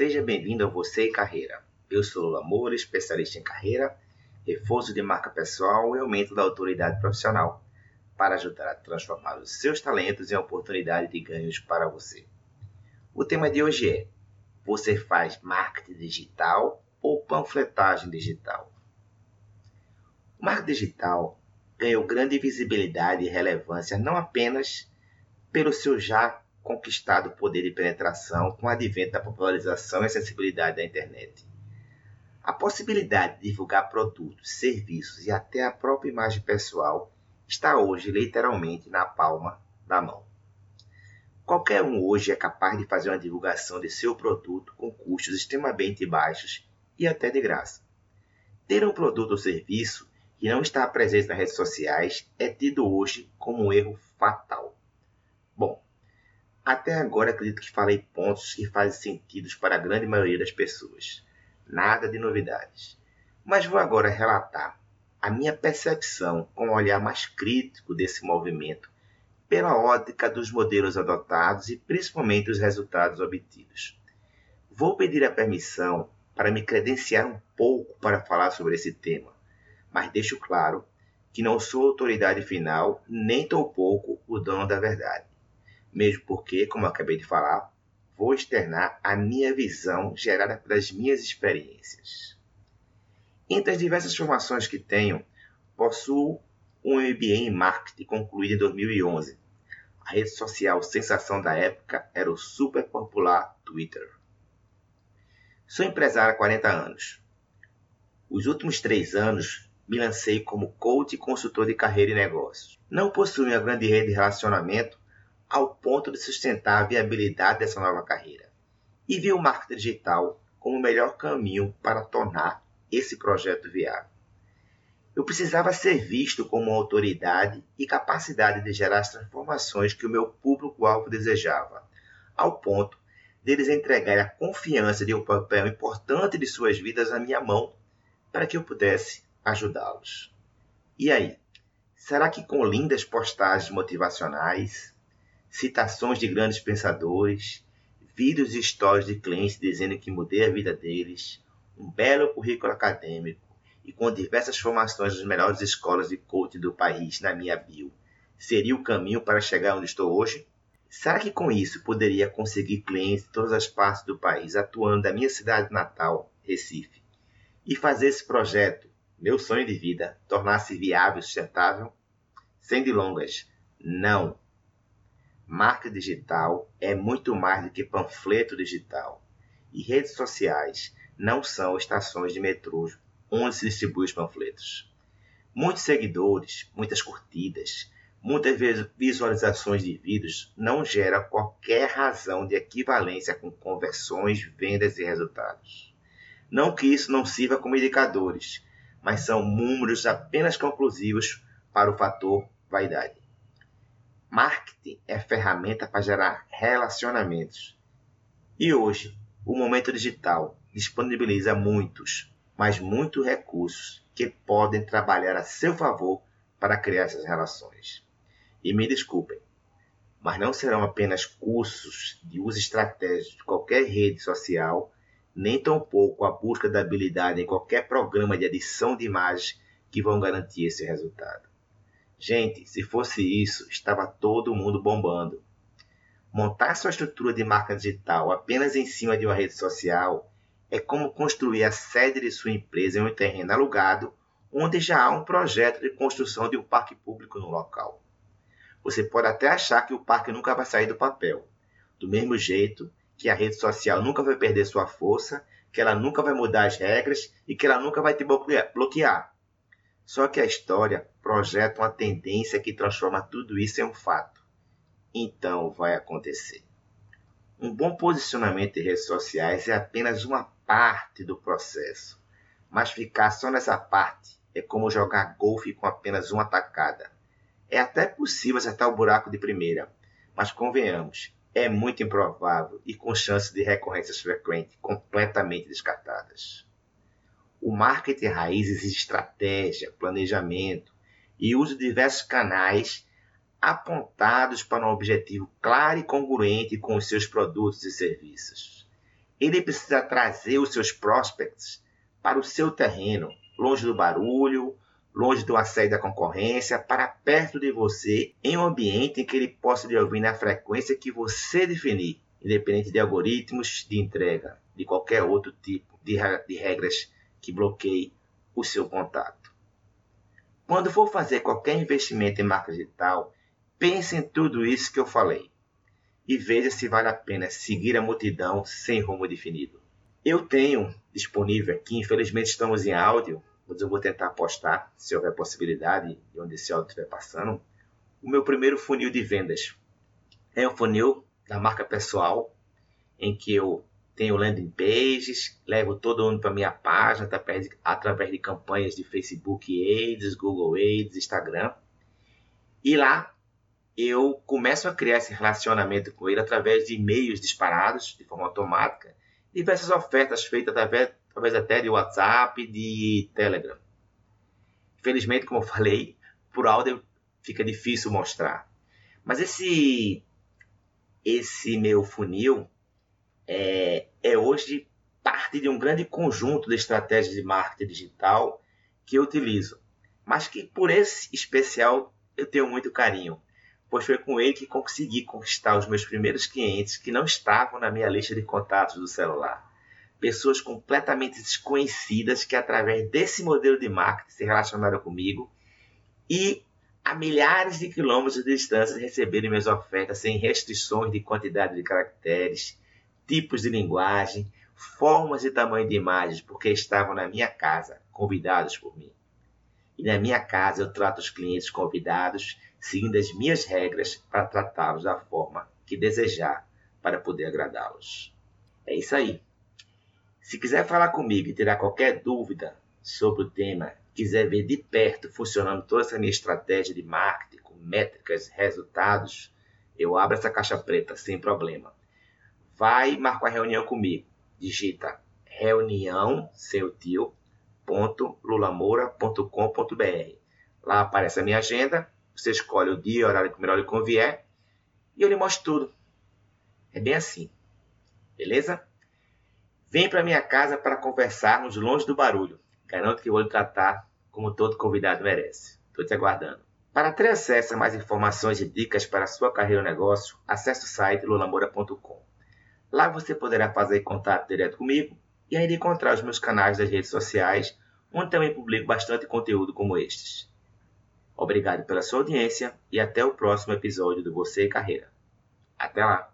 Seja bem-vindo a Você e Carreira. Eu sou Lula Moura, especialista em carreira, reforço de marca pessoal e aumento da autoridade profissional, para ajudar a transformar os seus talentos em oportunidade de ganhos para você. O tema de hoje é: Você faz marketing digital ou panfletagem digital? O marketing digital ganhou grande visibilidade e relevância não apenas pelo seu já conquistado poder de penetração com o advento da popularização e acessibilidade da internet. A possibilidade de divulgar produtos, serviços e até a própria imagem pessoal está hoje literalmente na palma da mão. Qualquer um hoje é capaz de fazer uma divulgação de seu produto com custos extremamente baixos e até de graça. Ter um produto ou serviço que não está presente nas redes sociais é tido hoje como um erro fatal. Até agora acredito que falei pontos que fazem sentido para a grande maioria das pessoas. Nada de novidades. Mas vou agora relatar a minha percepção com um olhar mais crítico desse movimento, pela ótica dos modelos adotados e principalmente os resultados obtidos. Vou pedir a permissão para me credenciar um pouco para falar sobre esse tema mas deixo claro que não sou autoridade final, nem tampouco o dono da verdade. Mesmo porque, como acabei de falar, vou externar a minha visão gerada pelas minhas experiências. Entre as diversas formações que tenho, possuo um MBA em Marketing concluído em 2011. A rede social sensação da época era o super popular Twitter. Sou empresário há 40 anos. Os últimos três anos me lancei como coach e consultor de carreira e negócios. Não possuo uma grande rede de relacionamento ao ponto de sustentar a viabilidade dessa nova carreira. E vi o marketing digital como o melhor caminho para tornar esse projeto viável. Eu precisava ser visto como uma autoridade e capacidade de gerar as transformações que o meu público-alvo desejava, ao ponto deles entregarem a confiança de um papel importante de suas vidas na minha mão para que eu pudesse ajudá-los. E aí? Será que com lindas postagens motivacionais, citações de grandes pensadores, vídeos e histórias de clientes dizendo que mudei a vida deles, um belo currículo acadêmico e com diversas formações das melhores escolas de coaching do país na minha bio, seria o caminho para chegar onde estou hoje? Será que com isso poderia conseguir clientes de todas as partes do país atuando da minha cidade natal, Recife, e fazer esse projeto meu sonho de vida tornar-se viável e sustentável? Sem delongas, não. Marca digital é muito mais do que panfleto digital. E redes sociais não são estações de metrô onde se distribui os panfletos. Muitos seguidores, muitas curtidas, muitas visualizações de vídeos não geram qualquer razão de equivalência com conversões, vendas e resultados. Não que isso não sirva como indicadores, mas são números apenas conclusivos para o fator vaidade. Marketing é ferramenta para gerar relacionamentos. E hoje, o momento digital disponibiliza muitos, mas muitos recursos que podem trabalhar a seu favor para criar essas relações. E me desculpem, mas não serão apenas cursos de uso estratégico de qualquer rede social nem tampouco a busca da habilidade em qualquer programa de edição de imagens que vão garantir esse resultado. Gente, se fosse isso, estava todo mundo bombando. Montar sua estrutura de marca digital apenas em cima de uma rede social é como construir a sede de sua empresa em um terreno alugado onde já há um projeto de construção de um parque público no local. Você pode até achar que o parque nunca vai sair do papel. Do mesmo jeito, que a rede social nunca vai perder sua força, que ela nunca vai mudar as regras e que ela nunca vai te bloquear. Só que a história projeta uma tendência que transforma tudo isso em um fato. Então vai acontecer. Um bom posicionamento em redes sociais é apenas uma parte do processo, mas ficar só nessa parte é como jogar golfe com apenas uma tacada. É até possível acertar o buraco de primeira, mas convenhamos, é muito improvável e com chances de recorrências frequentes completamente descartadas. O marketing raiz exige estratégia, planejamento e uso de diversos canais apontados para um objetivo claro e congruente com os seus produtos e serviços. ele precisa trazer os seus prospects para o seu terreno, longe do barulho, longe do assédio da concorrência, para perto de você, em um ambiente em que ele possa lhe ouvir na frequência que você definir, independente de algoritmos de entrega, de qualquer outro tipo de, de regras que bloqueie o seu contato. Quando for fazer qualquer investimento em marca digital, pense em tudo isso que eu falei e veja se vale a pena seguir a multidão sem rumo definido. Eu tenho disponível aqui, infelizmente estamos em áudio, mas eu vou tentar postar, se houver possibilidade, de onde esse áudio estiver passando, o meu primeiro funil de vendas. É um funil da marca pessoal, em que eu tenho landing pages, levo todo mundo para minha página através de, através de campanhas de Facebook Ads, Google Ads, Instagram. E lá eu começo a criar esse relacionamento com ele através de e-mails disparados de forma automática, diversas ofertas feitas através talvez até de WhatsApp, de Telegram. Infelizmente, como eu falei, por áudio fica difícil mostrar. Mas esse esse meu funil é, é hoje parte de um grande conjunto de estratégias de marketing digital que eu utilizo, mas que por esse especial eu tenho muito carinho, pois foi com ele que consegui conquistar os meus primeiros clientes que não estavam na minha lista de contatos do celular. Pessoas completamente desconhecidas que, através desse modelo de marketing, se relacionaram comigo e a milhares de quilômetros de distância receberam minhas ofertas sem restrições de quantidade de caracteres, tipos de linguagem, formas e tamanho de imagens, porque estavam na minha casa, convidados por mim. E na minha casa eu trato os clientes convidados seguindo as minhas regras para tratá-los da forma que desejar para poder agradá-los. É isso aí. Se quiser falar comigo e tirar qualquer dúvida sobre o tema, quiser ver de perto funcionando toda essa minha estratégia de marketing, com métricas, resultados, eu abro essa caixa preta sem problema. Vai marcar reunião comigo. Digita reunião, seu tio, lulamoura.com.br. Lá aparece a minha agenda, você escolhe o dia e horário que melhor lhe convier e eu lhe mostro tudo. É bem assim. Beleza? Vem para minha casa para conversarmos longe do barulho. Garanto que vou lhe tratar como todo convidado merece. Estou te aguardando. Para ter acesso a mais informações e dicas para a sua carreira ou negócio, acesse o site lulamora.com. Lá você poderá fazer contato direto comigo e ainda encontrar os meus canais das redes sociais, onde também publico bastante conteúdo como estes. Obrigado pela sua audiência e até o próximo episódio do Você e Carreira. Até lá!